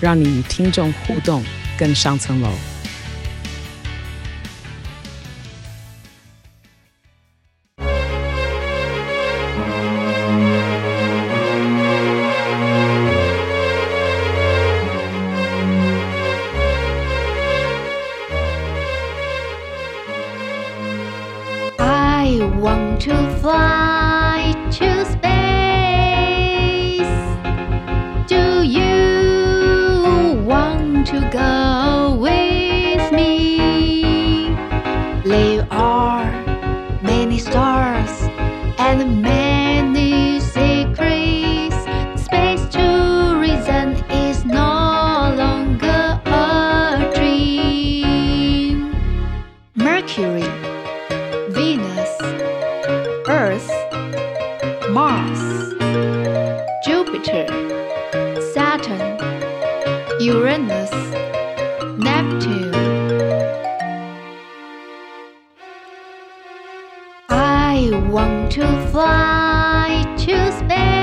让你与听众互动更上层楼。I want to fly to space.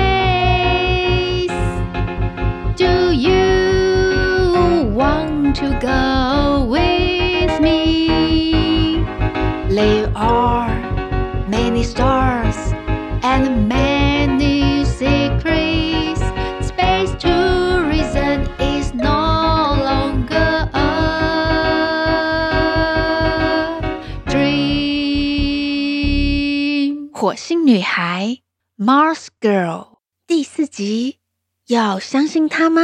星女孩，Mars Girl，第四集，要相信她吗？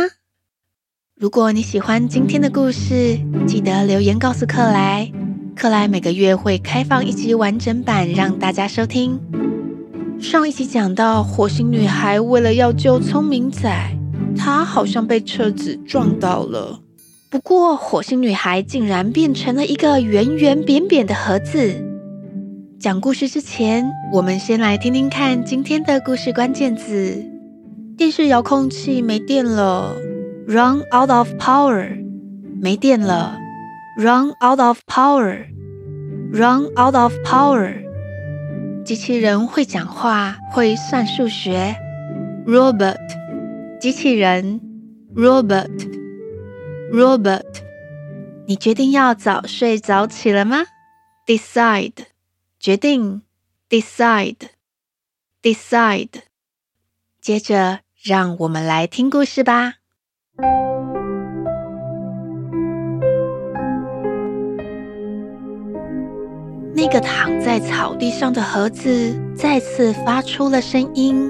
如果你喜欢今天的故事，记得留言告诉克莱。克莱每个月会开放一集完整版让大家收听。上一集讲到，火星女孩为了要救聪明仔，她好像被车子撞到了。不过，火星女孩竟然变成了一个圆圆扁扁的盒子。讲故事之前，我们先来听听看今天的故事关键字：电视遥控器没电了，run out of power，没电了，run out of power，run out of power。机器人会讲话，会算数学，robot，机器人，robot，robot。你决定要早睡早起了吗？Decide。决定，decide，decide。接着，让我们来听故事吧。那个躺在草地上的盒子再次发出了声音。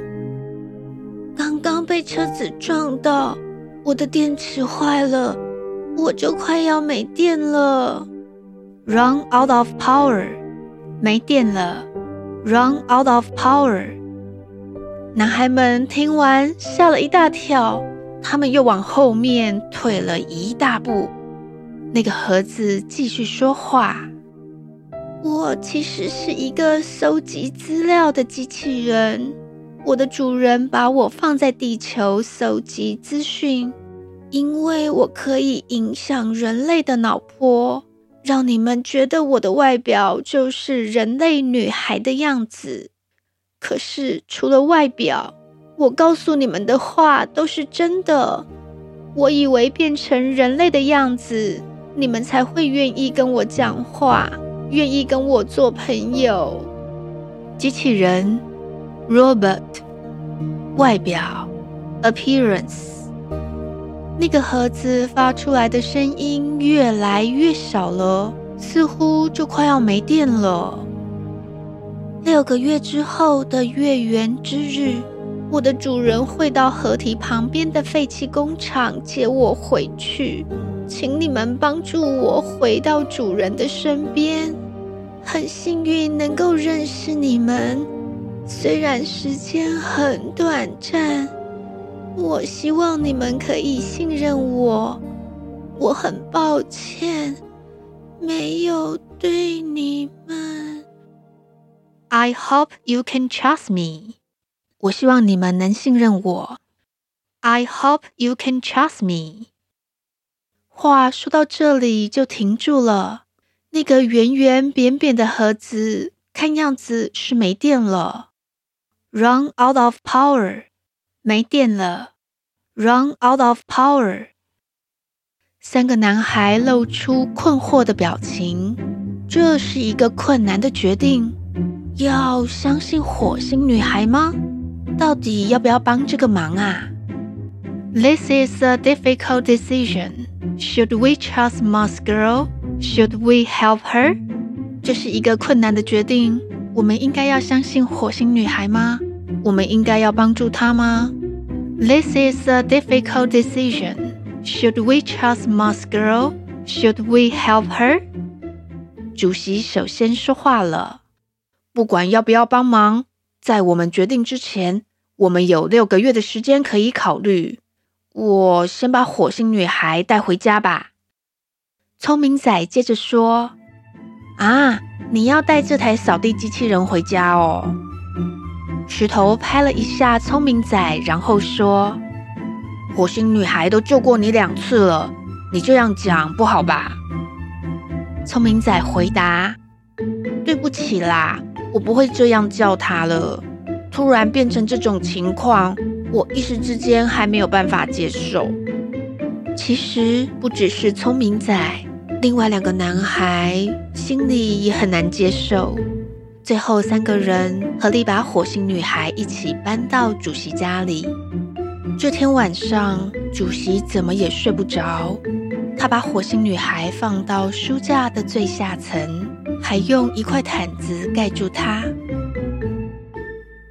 刚刚被车子撞到，我的电池坏了，我就快要没电了。Run out of power。没电了，run out of power。男孩们听完吓了一大跳，他们又往后面退了一大步。那个盒子继续说话：“我其实是一个收集资料的机器人，我的主人把我放在地球收集资讯，因为我可以影响人类的脑波。”让你们觉得我的外表就是人类女孩的样子，可是除了外表，我告诉你们的话都是真的。我以为变成人类的样子，你们才会愿意跟我讲话，愿意跟我做朋友。机器人，robot，外表，appearance。那个盒子发出来的声音越来越小了，似乎就快要没电了。六个月之后的月圆之日，我的主人会到河堤旁边的废弃工厂接我回去，请你们帮助我回到主人的身边。很幸运能够认识你们，虽然时间很短暂。我希望你们可以信任我，我很抱歉，没有对你们。I hope you can trust me。我希望你们能信任我。I hope you can trust me。话说到这里就停住了。那个圆圆扁扁的盒子，看样子是没电了。Run out of power，没电了。Run out of power。三个男孩露出困惑的表情。这是一个困难的决定。要相信火星女孩吗？到底要不要帮这个忙啊？This is a difficult decision. Should we trust Moss Girl? Should we help her? 这是一个困难的决定。我们应该要相信火星女孩吗？我们应该要帮助她吗？This is a difficult decision. Should we trust Moss Girl? Should we help her? 主席首先说话了。不管要不要帮忙，在我们决定之前，我们有六个月的时间可以考虑。我先把火星女孩带回家吧。聪明仔接着说：“啊，你要带这台扫地机器人回家哦。”石头拍了一下聪明仔，然后说：“火星女孩都救过你两次了，你这样讲不好吧？”聪明仔回答：“对不起啦，我不会这样叫她了。突然变成这种情况。”我一时之间还没有办法接受。其实不只是聪明仔，另外两个男孩心里也很难接受。最后三个人合力把火星女孩一起搬到主席家里。这天晚上，主席怎么也睡不着。他把火星女孩放到书架的最下层，还用一块毯子盖住她。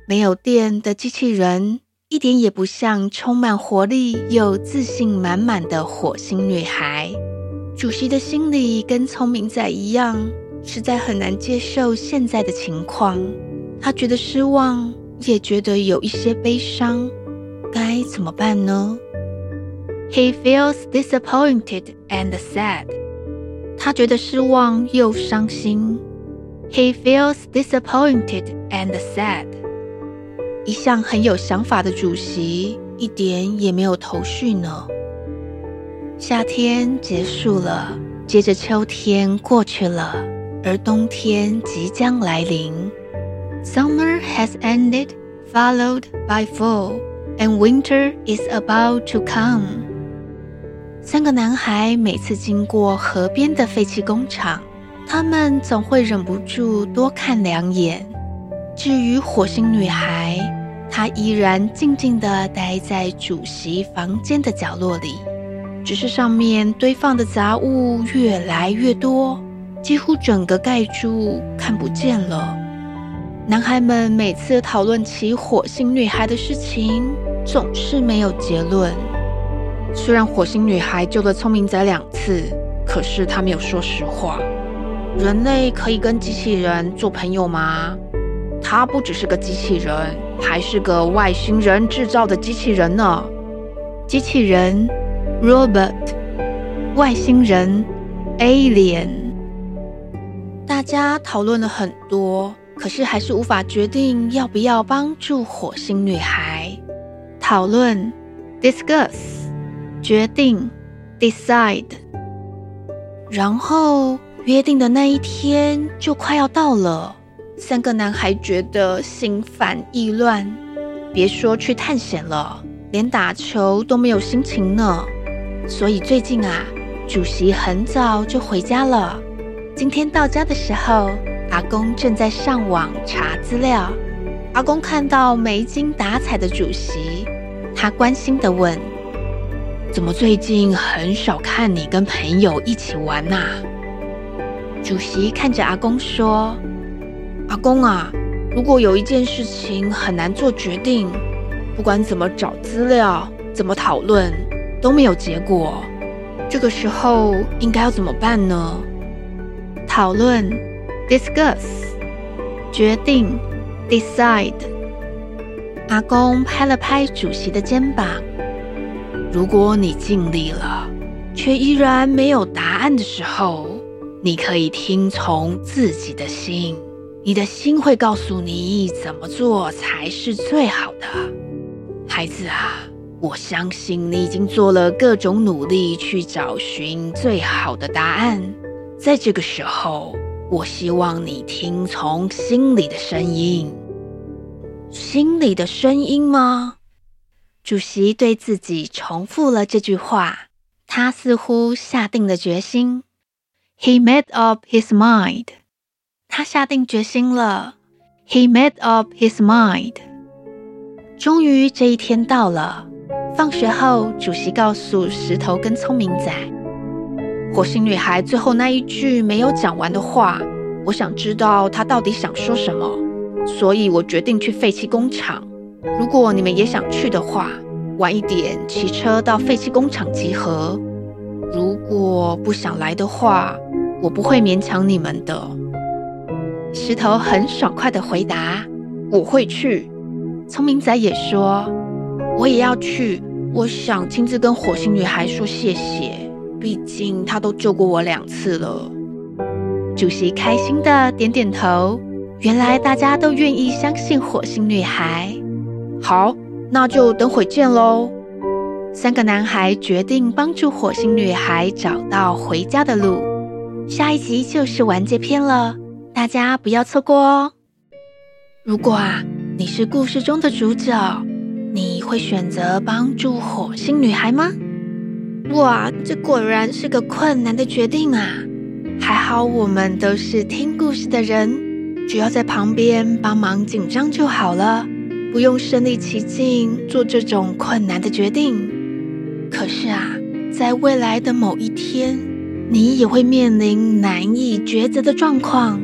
没有电的机器人。一点也不像充满活力又自信满满的火星女孩。主席的心里跟聪明仔一样，实在很难接受现在的情况。他觉得失望，也觉得有一些悲伤。该怎么办呢？He feels disappointed and sad。他觉得失望又伤心。He feels disappointed and sad。一向很有想法的主席，一点也没有头绪呢。夏天结束了，接着秋天过去了，而冬天即将来临。Summer has ended, followed by fall, and winter is about to come. 三个男孩每次经过河边的废弃工厂，他们总会忍不住多看两眼。至于火星女孩，她依然静静地待在主席房间的角落里，只是上面堆放的杂物越来越多，几乎整个盖住，看不见了。男孩们每次讨论起火星女孩的事情，总是没有结论。虽然火星女孩救了聪明仔两次，可是她没有说实话。人类可以跟机器人做朋友吗？他不只是个机器人，还是个外星人制造的机器人呢。机器人，robot，外星人，alien。大家讨论了很多，可是还是无法决定要不要帮助火星女孩。讨论，discuss，决定，decide。然后约定的那一天就快要到了。三个男孩觉得心烦意乱，别说去探险了，连打球都没有心情呢。所以最近啊，主席很早就回家了。今天到家的时候，阿公正在上网查资料。阿公看到没精打采的主席，他关心地问：“怎么最近很少看你跟朋友一起玩呐？”主席看着阿公说。阿公啊，如果有一件事情很难做决定，不管怎么找资料、怎么讨论，都没有结果，这个时候应该要怎么办呢？讨论，discuss，决定，decide。阿公拍了拍主席的肩膀，如果你尽力了，却依然没有答案的时候，你可以听从自己的心，你的心会告诉你怎么做才是最好的。孩子啊，我相信你已经做了各种努力去找寻最好的答案。在这个时候，我希望你听从心里的声音。心里的声音吗？主席对自己重复了这句话。他似乎下定了决心。He made up his mind。他下定决心了。He made up his mind。终于这一天到了。放学后，主席告诉石头跟聪明仔，火星女孩最后那一句没有讲完的话，我想知道她到底想说什么，所以我决定去废弃工厂。如果你们也想去的话。晚一点骑车到废弃工厂集合。如果不想来的话，我不会勉强你们的。石头很爽快地回答：“我会去。”聪明仔也说：“我也要去。我想亲自跟火星女孩说谢谢，毕竟他都救过我两次了。”主席开心地点点头。原来大家都愿意相信火星女孩。好。那就等会见喽。三个男孩决定帮助火星女孩找到回家的路。下一集就是完结篇了，大家不要错过哦。如果啊，你是故事中的主角，你会选择帮助火星女孩吗？哇，这果然是个困难的决定啊！还好我们都是听故事的人，只要在旁边帮忙紧张就好了。不用身临其境做这种困难的决定。可是啊，在未来的某一天，你也会面临难以抉择的状况。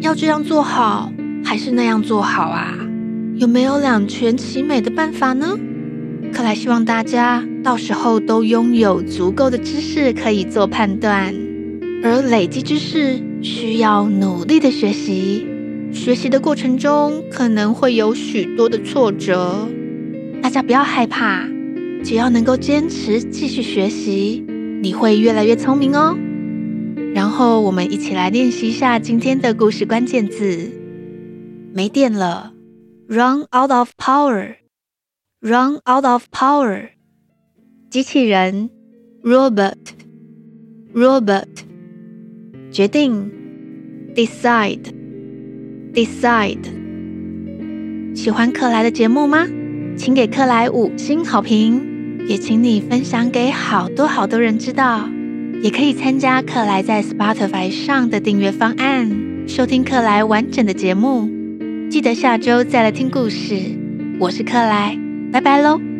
要这样做好，还是那样做好啊？有没有两全其美的办法呢？克莱希望大家到时候都拥有足够的知识可以做判断，而累积知识需要努力的学习。学习的过程中可能会有许多的挫折，大家不要害怕，只要能够坚持继续学习，你会越来越聪明哦。然后我们一起来练习一下今天的故事关键字：没电了，run out of power，run out of power，机器人，Robert，Robert，决定，decide。Decide，喜欢克莱的节目吗？请给克莱五星好评，也请你分享给好多好多人知道。也可以参加克莱在 Spotify 上的订阅方案，收听克莱完整的节目。记得下周再来听故事。我是克莱，拜拜喽。